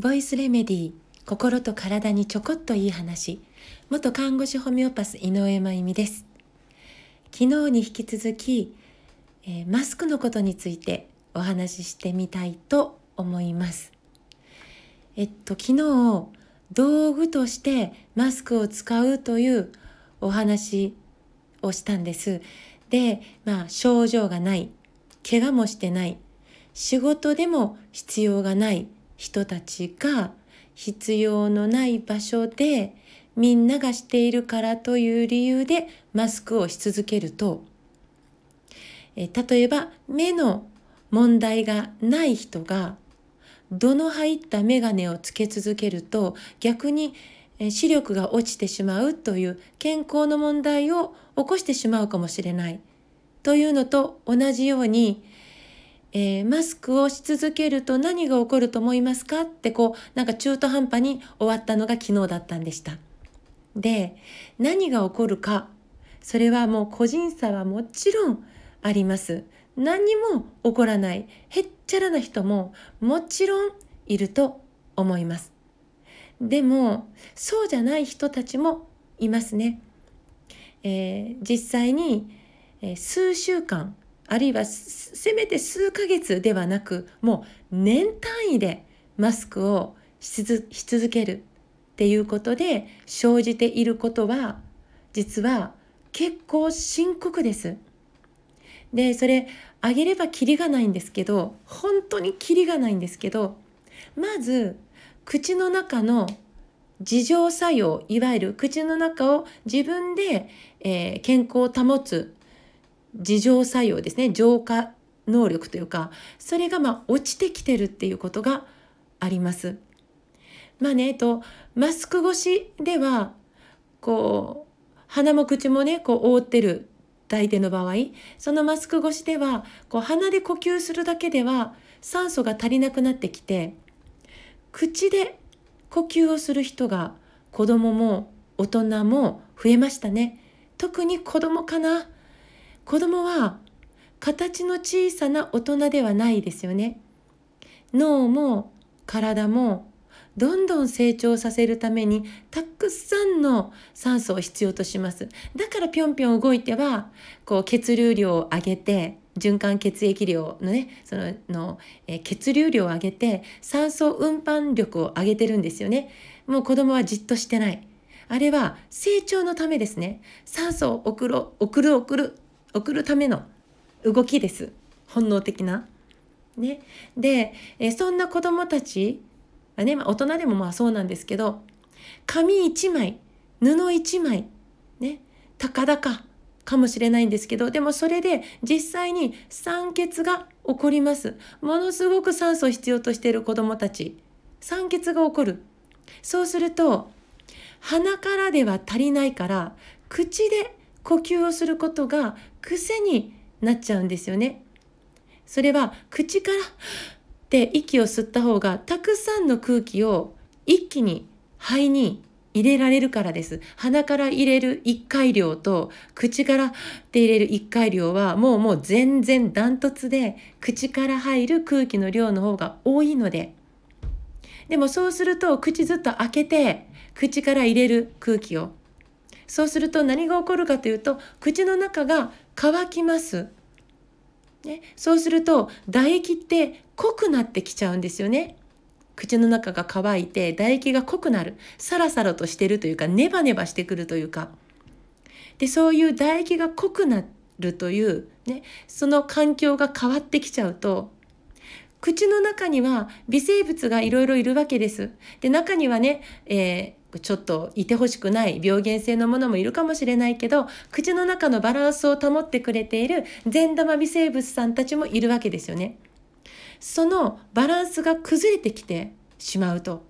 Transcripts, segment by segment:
ボイスレメディー心と体にちょこっといい話元看護師ホメオパス井上真由美です。昨日に引き続き、えー、マスクのことについてお話ししてみたいと思います。えっと昨日道具としてマスクを使うというお話をしたんです。でまあ症状がない怪我もしてない仕事でも必要がない人たちが必要のない場所でみんながしているからという理由でマスクをし続けるとえ例えば目の問題がない人が度の入った眼鏡をつけ続けると逆に視力が落ちてしまうという健康の問題を起こしてしまうかもしれないというのと同じようにえー、マスクをし続けると何が起こると思いますかってこうなんか中途半端に終わったのが昨日だったんでした。で何が起こるかそれはもう個人差はもちろんあります。何にも起こらないへっちゃらな人ももちろんいると思います。でもそうじゃない人たちもいますね。えー、実際に、えー、数週間あるいはせめて数ヶ月ではなくもう年単位でマスクをし続けるっていうことで生じていることは実は結構深刻です。でそれあげればキリがないんですけど本当にキリがないんですけどまず口の中の自浄作用いわゆる口の中を自分で、えー、健康を保つ自浄作用ですね。浄化能力というかそれがま落ちてきてるっていうことがあります。まあね、えっと、マスク越しではこう鼻も口もねこう覆ってる大抵の場合そのマスク越しではこう鼻で呼吸するだけでは酸素が足りなくなってきて口で呼吸をする人が子供も大人も増えましたね。特に子供かな。子供は形の小さな大人ではないですよね。脳も体もどんどん成長させるためにたくさんの酸素を必要とします。だからぴょんぴょん動いてはこう血流量を上げて循環血液量のねそのの、え血流量を上げて酸素運搬力を上げてるんですよね。もう子供はじっとしてない。あれは成長のためですね。酸素を送ろ送る送る送るための動きです。本能的な。ね。で、えそんな子供たちね、まあ、大人でもまあそうなんですけど、紙一枚、布一枚、ね、たかだかかもしれないんですけど、でもそれで実際に酸欠が起こります。ものすごく酸素を必要としている子供たち。酸欠が起こる。そうすると、鼻からでは足りないから、口で呼吸をすることが癖になっちゃうんですよね。それは口からって息を吸った方がたくさんの空気を一気に肺に入れられるからです。鼻から入れる1回量と口からって入れる1回量はもうもう全然ダントツで口から入る空気の量の方が多いので。でもそうすると口ずっと開けて口から入れる空気をそうすると何が起こるかというと口の中が乾きます。ね、そうすると唾液って濃くなってきちゃうんですよね。口の中が乾いて唾液が濃くなるサラサラとしてるというかネバネバしてくるというかでそういう唾液が濃くなるという、ね、その環境が変わってきちゃうと口の中には微生物がいろいろいるわけです。で中にはね、えちょっといてほしくない病原性のものもいるかもしれないけど口の中のバランスを保ってくれている善玉微生物さんたちもいるわけですよね。そのバランスが崩れてきてしまうと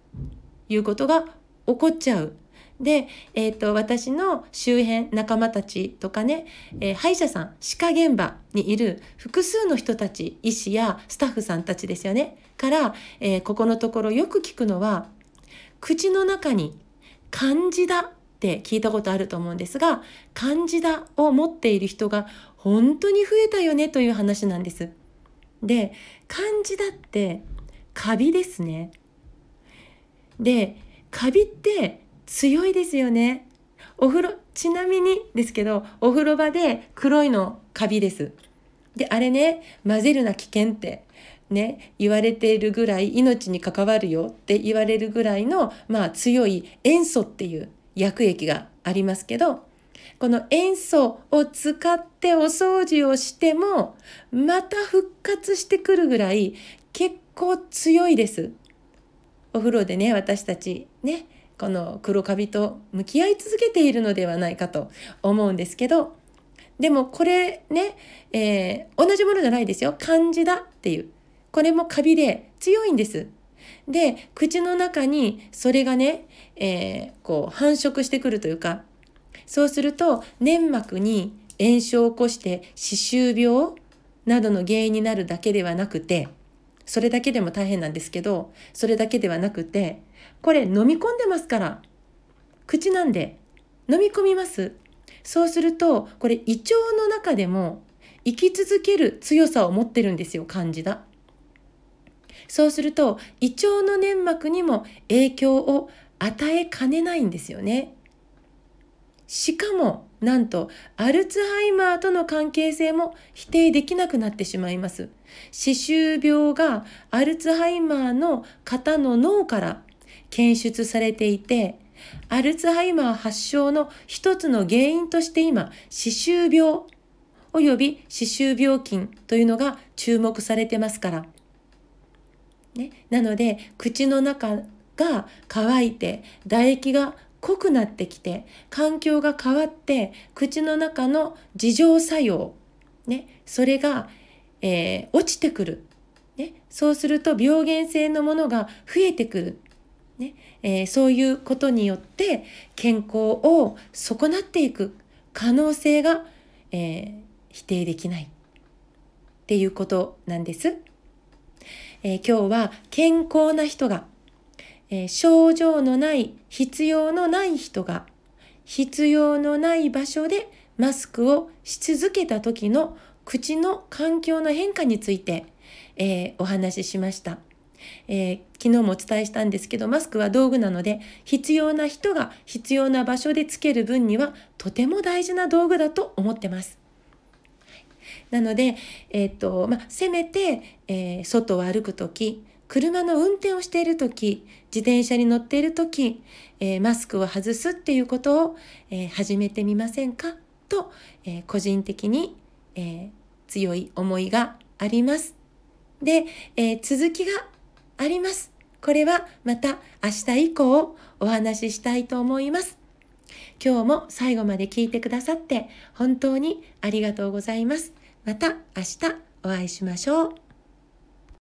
いうことが起こっちゃう。で、えっ、ー、と、私の周辺、仲間たちとかね、えー、歯医者さん、歯科現場にいる複数の人たち、医師やスタッフさんたちですよね。から、えー、ここのところよく聞くのは、口の中に漢字だって聞いたことあると思うんですが、漢字だを持っている人が本当に増えたよねという話なんです。で、漢字だってカビですね。でカビって強いですよねお風呂ちなみにですけどお風呂場で黒いのカビですであれね混ぜるな危険ってね言われているぐらい命に関わるよって言われるぐらいのまあ強い塩素っていう薬液がありますけどこの塩素を使ってお掃除をしてもまた復活してくるぐらい結構強いです。お風呂でね私たちねこの黒カビと向き合い続けているのではないかと思うんですけどでもこれね、えー、同じものじゃないですよ漢字だっていうこれもカビで強いんです。で口の中にそれがね、えー、こう繁殖してくるというかそうすると粘膜に炎症を起こして歯周病などの原因になるだけではなくてそれだけでも大変なんですけどそれだけではなくてこれ飲み込んでますから。口なんで飲み込みます。そうするとこれ胃腸の中でも生き続ける強さを持ってるんですよ漢字だそうすると胃腸の粘膜にも影響を与えかねないんですよね。しかもなんとアルツハイマーとの関係性も否定できなくなってしまいます。歯周病がアルツハイマーの方の脳から検出されていてアルツハイマー発症の一つの原因として今歯周病および歯周病菌というのが注目されてますから、ね、なので口の中が乾いて唾液が濃くなってきて環境が変わって口の中の自浄作用、ね、それが、えー、落ちてくる、ね、そうすると病原性のものが増えてくる、ね。えー、そういうことによって健康を損なっていく可能性が、えー、否定できない。っていうことなんです。え今日は健康な人がえー、症状のない必要のない人が必要のない場所でマスクをし続けた時の口の環境の変化について、えー、お話ししました、えー、昨日もお伝えしたんですけどマスクは道具なので必要な人が必要な場所でつける分にはとても大事な道具だと思ってます。なので、えーとまあ、せめて、えー、外を歩く時車の運転をしている時自転車に乗っている時、えー、マスクを外すっていうことを、えー、始めてみませんか？と、えー、個人的に、え強い思いがあります。で、え続きがあります。これはまた明日以降お話ししたいと思います。今日も最後まで聞いてくださって本当にありがとうございます。また明日お会いしましょう。